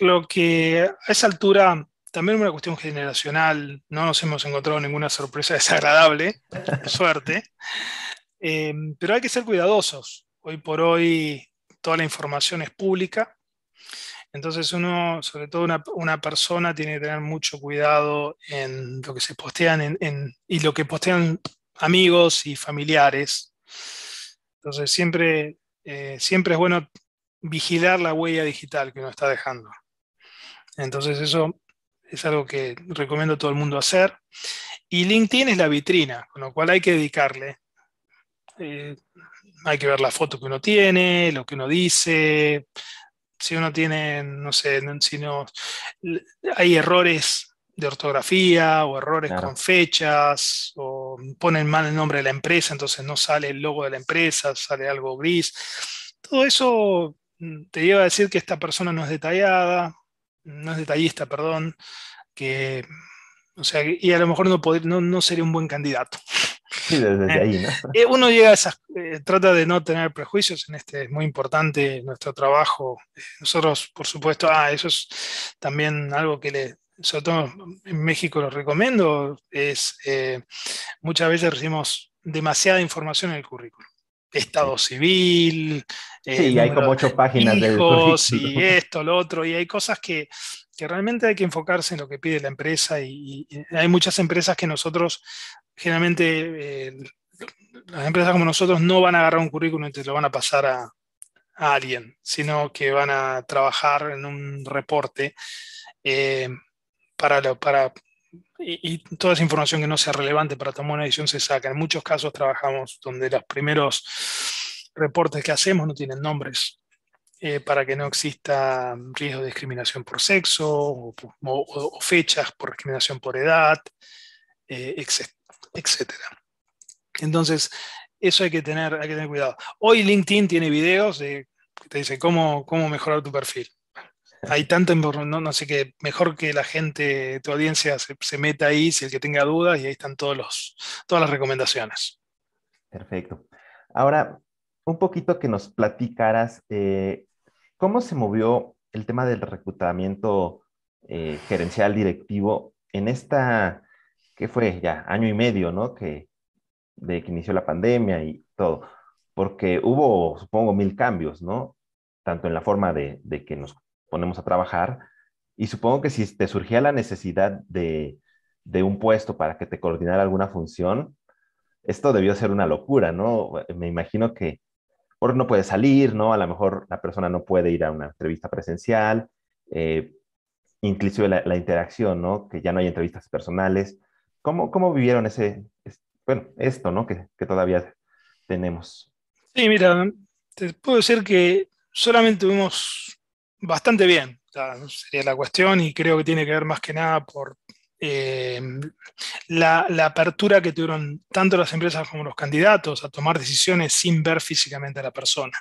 Lo que a esa altura, también una cuestión generacional, no nos hemos encontrado ninguna sorpresa desagradable, por suerte, eh, pero hay que ser cuidadosos. Hoy por hoy toda la información es pública, entonces uno, sobre todo una, persona, tiene que tener mucho cuidado en lo que se postean en, y lo que postean amigos y familiares. Entonces siempre, eh, siempre es bueno vigilar la huella digital que uno está dejando. Entonces eso es algo que recomiendo a todo el mundo hacer. Y LinkedIn es la vitrina, con lo cual hay que dedicarle. Eh, hay que ver la foto que uno tiene, lo que uno dice. Si uno tiene, no sé, si no, hay errores de ortografía o errores con fechas o ponen mal el nombre de la empresa, entonces no sale el logo de la empresa, sale algo gris. Todo eso mm, te lleva a decir que esta persona no es detallada, no es detallista, perdón, que, o sea, y a lo mejor no, no, sería un buen candidato. Sí, desde ahí, ¿no? Eh, uno llega a esas, eh, trata de no tener prejuicios en este, es muy importante nuestro trabajo. Nosotros, por supuesto, ah, eso es también algo que le, sobre todo en México lo recomiendo, es eh, muchas veces recibimos demasiada información en el currículum. estado civil. Sí, hay como ocho páginas de hijos y esto, lo otro, y hay cosas que, que, realmente hay que enfocarse en lo que pide la empresa y, hay muchas empresas que nosotros, generalmente, eh, las empresas como nosotros no van a agarrar un currículum y te lo van a pasar a, a alguien, sino que van a trabajar en un reporte eh, para, para y, toda esa información que no sea relevante para tomar una decisión se saca. En muchos casos trabajamos donde los primeros reportes que hacemos no tienen nombres eh, para que no exista riesgo de discriminación por sexo o, fechas por discriminación por edad, eh, etc. Entonces, eso hay que, tener, hay que tener cuidado. Hoy LinkedIn tiene videos de, que te dice cómo, cómo mejorar tu perfil hay tanto, no, no sé qué, mejor que la gente, tu audiencia se, meta ahí, si el que tenga dudas, y ahí están todos los, todas las recomendaciones. Perfecto. Ahora, un poquito que nos platicaras, eh, ¿cómo se movió el tema del reclutamiento eh, gerencial directivo en esta, que fue ya año y medio, ¿no? Que, de que inició la pandemia y todo, porque hubo, supongo, mil cambios, ¿no? Tanto en la forma de, de que nos ponemos a trabajar. Y supongo que si te surgía la necesidad de, un puesto para que te coordinara alguna función, esto debió ser una locura, ¿no? Me imagino que por no puede salir, ¿no? A lo mejor la persona no puede ir a una entrevista presencial, eh, inclusive la, interacción, ¿no? Que ya no hay entrevistas personales. ¿Cómo, cómo vivieron ese, bueno, esto, ¿no? Que, que todavía tenemos. Sí, mira, te puedo decir que solamente tuvimos bastante bien, sería la cuestión, y creo que tiene que ver más que nada por eh, la, apertura que tuvieron tanto las empresas como los candidatos a tomar decisiones sin ver físicamente a la persona.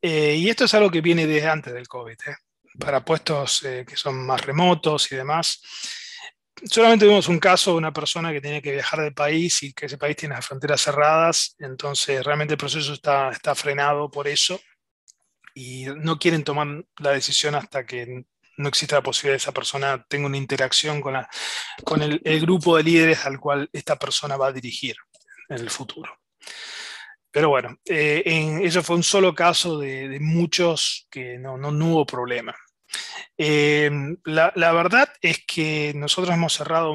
Eh, y esto es algo que viene desde antes del COVID, ¿eh? para puestos que son más remotos y demás. Solamente tuvimos un caso de una persona que tiene que viajar del país y que ese país tiene las fronteras cerradas, entonces realmente el proceso está, está frenado por eso y no quieren tomar la decisión hasta que no exista la posibilidad de que esa persona tenga una interacción con, la, con el, grupo de líderes al cual esta persona va a dirigir en el futuro. Pero bueno, eh, eso fue un solo caso de, muchos que no, no, hubo problema. Eh, la, la, verdad es que nosotros hemos cerrado,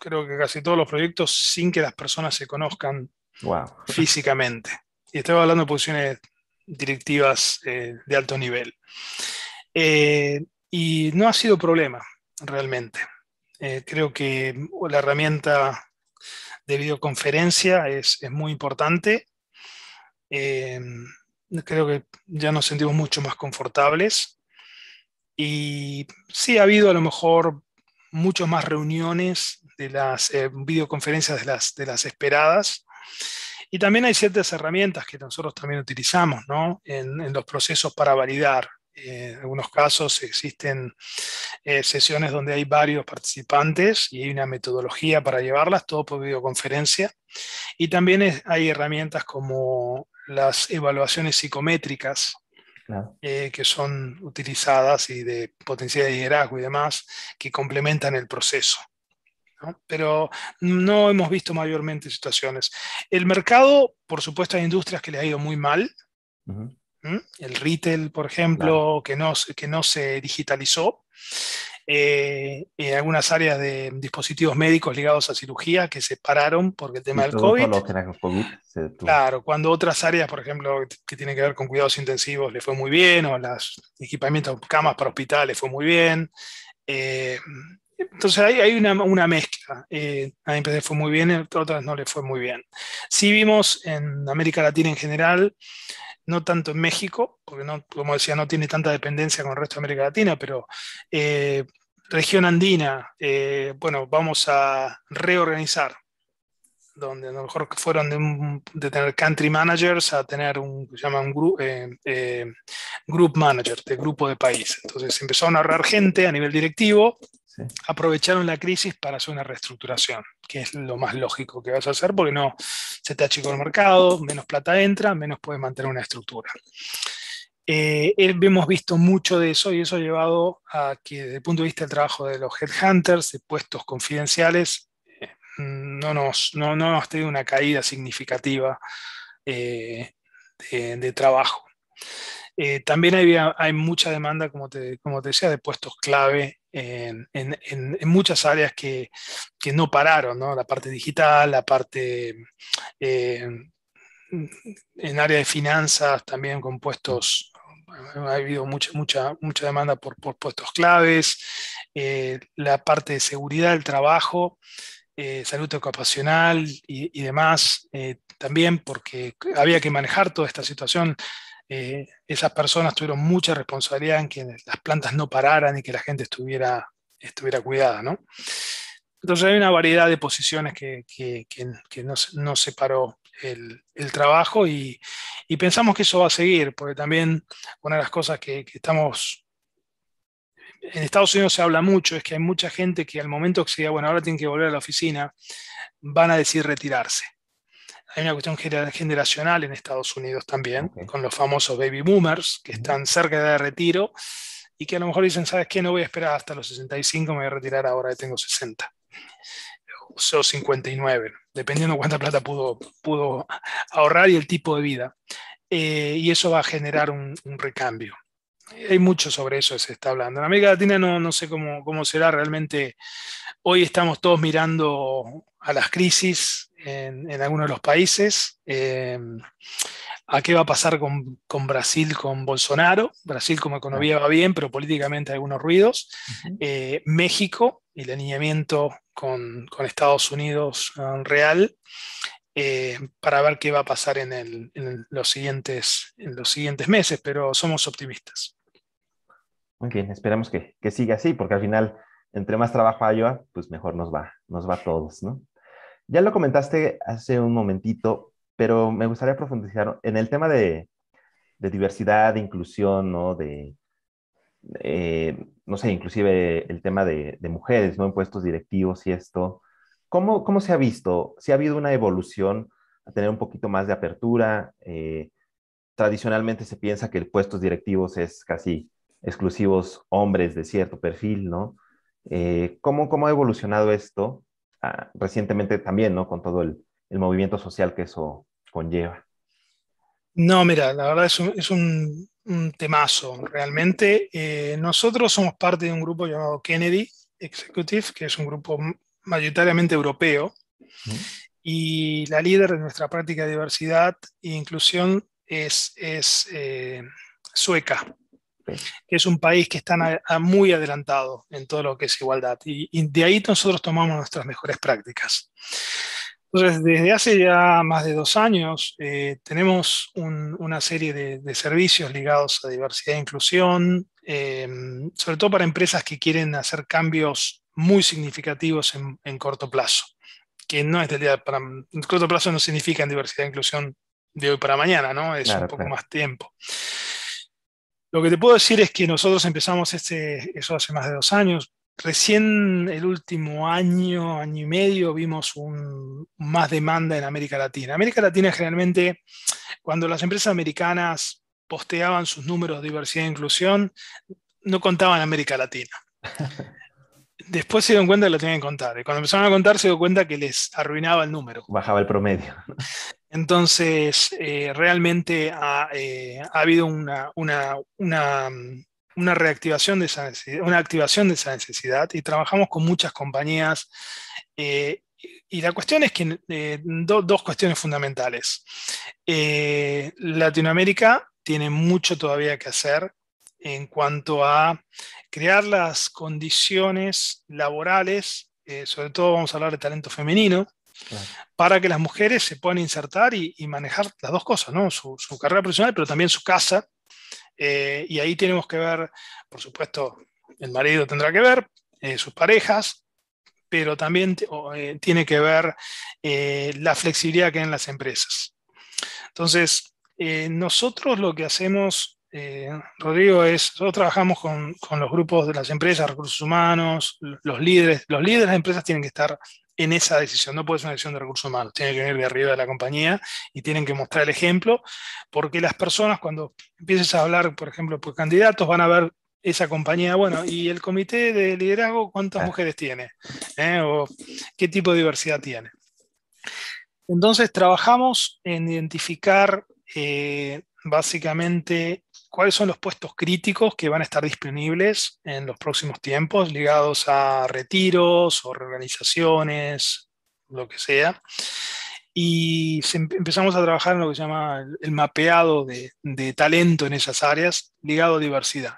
creo que casi todos los proyectos sin que las personas se conozcan físicamente. Y estoy hablando de posiciones directivas eh, de alto nivel. Eh, y no ha sido problema, realmente. Eh, creo que la herramienta de videoconferencia es, muy importante. creo que ya nos sentimos mucho más confortables. Y sí ha habido a lo mejor muchas más reuniones de las videoconferencias de las, de las esperadas, y también hay ciertas herramientas que nosotros también utilizamos ¿no? en, los procesos para validar. Eh, en algunos casos existen eh, sesiones donde hay varios participantes y hay una metodología para llevarlas, todo por videoconferencia. Y también hay herramientas como las evaluaciones psicométricas, eh, que son utilizadas y de potencial de liderazgo y demás, que complementan el proceso pero no hemos visto mayormente situaciones. El mercado, por supuesto, hay industrias que le ha ido muy mal. El retail, por ejemplo, que, no, que no se digitalizó. Eh, en algunas áreas de dispositivos médicos ligados a cirugía que se pararon porque el tema del COVID. claro, cuando otras áreas, por ejemplo, que tienen que ver con cuidados intensivos, le fue muy bien, o los equipamientos, camas para hospitales, fue muy bien. Eh, entonces hay, hay una, una, mezcla. Eh, a mí fue muy bien, a otras no le fue muy bien. Sí vimos en América Latina en general, no tanto en México, porque no, como decía, no tiene tanta dependencia con el resto de América Latina, pero eh, región andina, eh, bueno, vamos a reorganizar donde a lo mejor fueron de, tener country managers a tener un, se llama un eh, eh, group manager, de grupo de país. Entonces empezaron a ahorrar gente a nivel directivo, aprovecharon la crisis para hacer una reestructuración, que es lo más lógico que vas a hacer porque no se te achicó el mercado, menos plata entra, menos puedes mantener una estructura. Eh, hemos visto mucho de eso y eso ha llevado a que desde el punto de vista del trabajo de los headhunters, de puestos confidenciales, no, nos, no, no hemos tenido una caída significativa de, trabajo. También hay mucha demanda, como te, como te decía, de puestos clave en, muchas áreas que, no pararon, ¿no? La parte digital, la parte en área de finanzas, también con puestos ha habido mucha, mucha, mucha demanda por, puestos claves, eh, la parte de seguridad del trabajo, eh, salud ocupacional y, demás, eh, también porque había que manejar toda esta situación. Esas personas tuvieron mucha responsabilidad en que las plantas no pararan y que la gente estuviera, estuviera cuidada, ¿no? Entonces hay una variedad de posiciones que, que, que, no, separó el, trabajo y, y, pensamos que eso va a seguir, porque también una de las cosas que, estamos... En Estados Unidos se habla mucho, es que hay mucha gente que al momento que se diga, bueno, ahora tienen que volver a la oficina, van a decidir retirarse. Hay una cuestión generacional en Estados Unidos también, con los famosos baby boomers, que están cerca de retiro y que a lo mejor dicen, ¿sabes qué? No voy a esperar hasta los 65, me voy a retirar ahora que tengo 60 o 59, dependiendo cuánta plata pudo, pudo ahorrar y el tipo de vida. Eh, y eso va a generar un, recambio. Hay mucho sobre eso se está hablando. En América Latina no, no sé cómo, cómo, será realmente. Hoy estamos todos mirando a las crisis en, en algunos de los países. Eh, a qué va a pasar con, con, Brasil, con Bolsonaro. Brasil como economía va bien, pero políticamente hay algunos ruidos. Eh, México, el alineamiento con, con Estados Unidos uh, real, eh, para ver qué va a pasar en, el, en, los siguientes, en los siguientes meses, pero somos optimistas. Muy bien, esperamos que, que siga así, porque al final, entre más trabajo haya, pues mejor nos va, nos va a todos, ¿no? Ya lo comentaste hace un momentito, pero me gustaría profundizar en el tema de, diversidad, de inclusión, ¿no? De, eh, no sé, inclusive el tema de, mujeres, ¿no? En puestos directivos y esto. ¿Cómo, ¿Cómo, se ha visto? ¿Si ha habido una evolución a tener un poquito más de apertura? Eh, tradicionalmente se piensa que el puestos directivos es casi exclusivos hombres de cierto perfil, ¿no? Eh, ¿cómo, ¿cómo, ha evolucionado esto ah, recientemente también, ¿no? Con todo el, el movimiento social que eso conlleva. No, mira, la verdad es un, es un, temazo. Realmente eh, nosotros somos parte de un grupo llamado Kennedy Executive, que es un grupo mayoritariamente europeo. Y la líder de nuestra práctica de diversidad e inclusión es, es eh, sueca, que es un país que está muy adelantado en todo lo que es igualdad. y de ahí nosotros tomamos nuestras mejores prácticas. Entonces, desde hace ya más de dos años eh, tenemos una serie de, servicios ligados a diversidad e inclusión, eh, sobre todo para empresas que quieren hacer cambios muy significativos en, corto plazo, que no es del día para... En corto plazo no significa en diversidad e inclusión de hoy para mañana, ¿no? Es un poco más tiempo. Lo que te puedo decir es que nosotros empezamos este, eso hace más de dos años, Recién el último año, año y medio, vimos un, más demanda en América Latina. América Latina generalmente, cuando las empresas americanas posteaban sus números de diversidad e inclusión, no contaban América Latina. Después se dieron cuenta que lo tenían que contar. Y cuando empezaron a contar, se dio cuenta que les arruinaba el número. Bajaba el promedio. Entonces, eh, realmente ha, eh, ha, habido una, una, reactivación de esa necesidad, una activación de esa necesidad y trabajamos con muchas compañías. Eh, y la cuestión es que dos cuestiones fundamentales. Latinoamérica tiene mucho todavía que hacer en cuanto a crear las condiciones laborales, sobre todo vamos a hablar de talento femenino, para que las mujeres se puedan insertar y, manejar las dos cosas, ¿no? su, carrera profesional, pero también su casa eh, y ahí tenemos que ver, por supuesto, el marido tendrá que ver, eh, sus parejas, pero también eh, tiene que ver la flexibilidad que hay en las empresas. Entonces, nosotros lo que hacemos, Rodrigo, es, nosotros trabajamos con, con, los grupos de las empresas, recursos humanos, los líderes, los líderes de las empresas tienen que estar en esa decisión. No puede ser una decisión de recursos humanos, tiene que venir de arriba de la compañía y tienen que mostrar el ejemplo, porque las personas cuando empieces a hablar, por ejemplo, por candidatos, van a ver esa compañía, bueno, ¿y el comité de liderazgo cuántas mujeres tiene? ¿Eh? ¿O qué tipo de diversidad tiene? Entonces trabajamos en identificar eh, básicamente cuáles son los puestos críticos que van a estar disponibles en los próximos tiempos ligados a retiros o reorganizaciones, lo que sea. Y empezamos a trabajar en lo que se llama el, mapeado de, talento en esas áreas ligado a diversidad.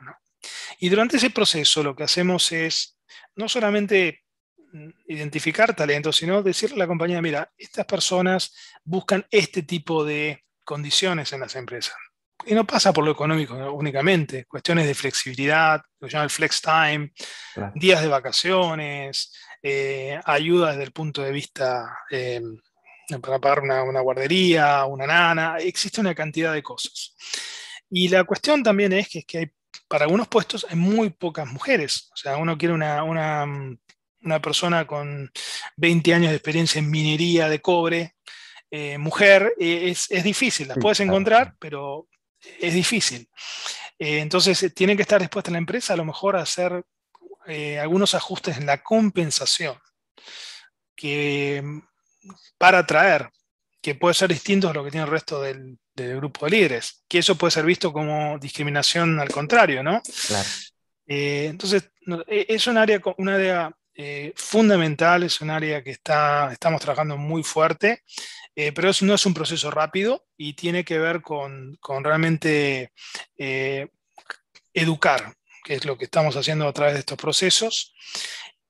Y durante ese proceso lo que hacemos es no solamente mm, identificar talento, sino decirle a la compañía, mira, estas personas buscan este tipo de condiciones en las empresas. Y no pasa por lo económico únicamente, cuestiones de flexibilidad, lo que llama el flex time, días de vacaciones, eh, ayuda desde el punto de vista eh, para pagar una, una, guardería, una nana, existe una cantidad de cosas. Y la cuestión también es que, es que hay, para algunos puestos hay muy pocas mujeres. O sea, uno quiere una, una, una persona con 20 años de experiencia en minería de cobre, eh, mujer, es, es, difícil, las puedes encontrar, pero es difícil. Eh, entonces, eh, tiene que estar dispuesta la empresa a lo mejor a hacer eh, algunos ajustes en la compensación que, para atraer, que puede ser distinto a lo que tiene el resto del, grupo de líderes, que eso puede ser visto como discriminación al contrario, ¿no? entonces, es un área, un área fundamental, es un área que está, estamos trabajando muy fuerte eh, pero eso no es un proceso rápido y tiene que ver con, realmente eh, educar, que es lo que estamos haciendo a través de estos procesos.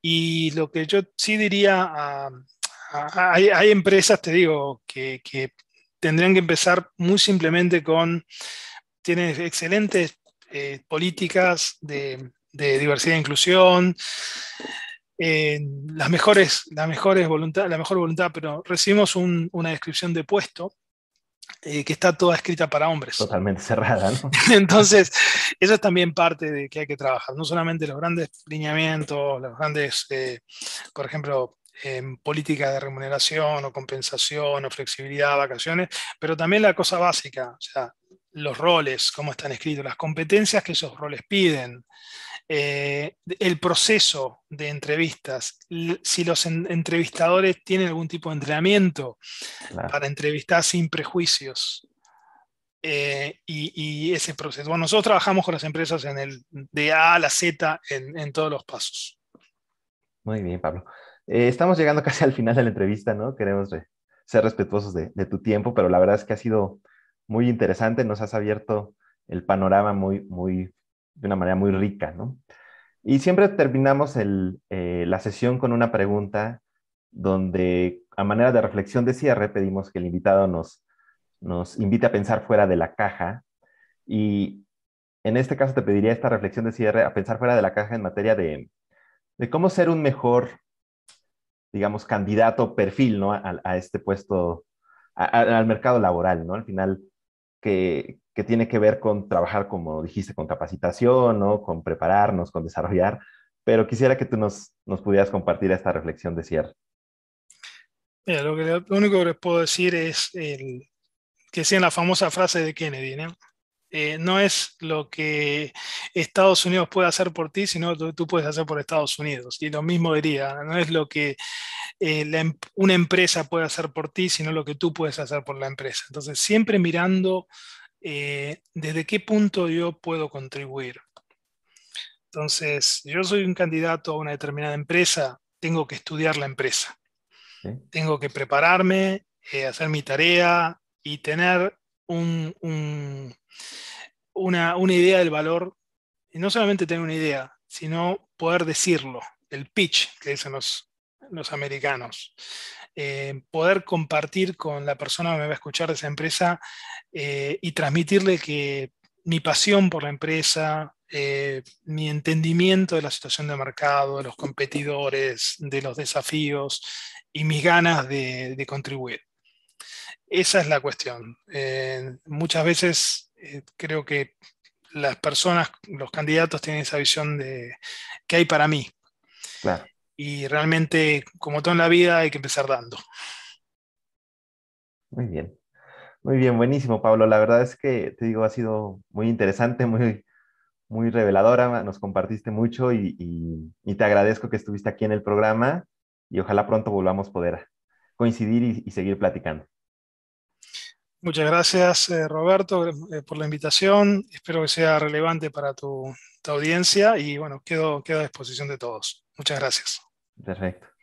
Y lo que yo sí diría, hay, empresas, te digo, que, tendrían que empezar muy simplemente con, tienen excelentes eh, políticas de diversidad e inclusión, las mejores, las mejores voluntad, la mejor voluntad, pero recibimos una descripción de puesto eh, que está toda escrita para hombres. Totalmente cerrada, ¿no? Entonces, eso es también parte de que hay que trabajar, no solamente los grandes lineamientos, los grandes, eh, por ejemplo, en política de remuneración o compensación o flexibilidad, vacaciones, pero también la cosa básica, o sea, los roles, cómo están escritos, las competencias que esos roles piden, eh, el proceso de entrevistas, si los entrevistadores tienen algún tipo de entrenamiento para entrevistar sin prejuicios. Eh, y, ese proceso. Bueno, nosotros trabajamos con las empresas en el, de A a la Z en, todos los pasos. Muy bien, Pablo. Eh, estamos llegando casi al final de la entrevista, ¿no? Queremos ser respetuosos de, de, tu tiempo, pero la verdad es que ha sido muy interesante, nos has abierto el panorama muy, muy de una manera muy rica, ¿no? Y siempre terminamos eh, la sesión con una pregunta donde, a manera de reflexión de cierre, pedimos que el invitado nos, nos invite a pensar fuera de la caja. Y en este caso te pediría esta reflexión de cierre a pensar fuera de la caja en materia de, de cómo ser un mejor, digamos, candidato perfil, ¿no? A, este puesto, al mercado laboral, ¿no? Al final, que, que tiene que ver con trabajar, como dijiste, con capacitación, ¿no? con prepararnos, con desarrollar, pero quisiera que tú nos, nos pudieras compartir esta reflexión de cierre. Mira, lo, que, lo único que les puedo decir es el, que sea la famosa frase de Kennedy, ¿no? Eh, no es lo que Estados Unidos puede hacer por ti, sino lo que tú puedes hacer por Estados Unidos. Y lo mismo diría, no es lo que eh, em, una empresa puede hacer por ti, sino lo que tú puedes hacer por la empresa. Entonces, siempre mirando eh, desde qué punto yo puedo contribuir. Entonces, yo soy un candidato a una determinada empresa, tengo que estudiar la empresa. Tengo que prepararme, eh, hacer mi tarea y tener una, idea del valor. Y no solamente tener una idea, sino poder decirlo, el pitch que dicen los, los americanos. Eh, poder compartir con la persona que me va a escuchar de esa empresa eh, y transmitirle que mi pasión por la empresa, eh, mi entendimiento de la situación de mercado, de los competidores, de los desafíos y mis ganas de, contribuir. Esa es la cuestión. muchas veces creo que las personas, los candidatos tienen esa visión de qué hay para mí. Claro y realmente, como todo en la vida, hay que empezar dando. Muy bien. Muy bien, buenísimo, Pablo. La verdad es que, te digo, ha sido muy interesante, muy, muy reveladora, nos compartiste mucho y, te agradezco que estuviste aquí en el programa y ojalá pronto volvamos a poder coincidir y, seguir platicando. Muchas gracias, eh, Roberto, eh, por la invitación. Espero que sea relevante para tu, tu audiencia y bueno, quedo, quedo a disposición de todos. Muchas gracias. Perfecto.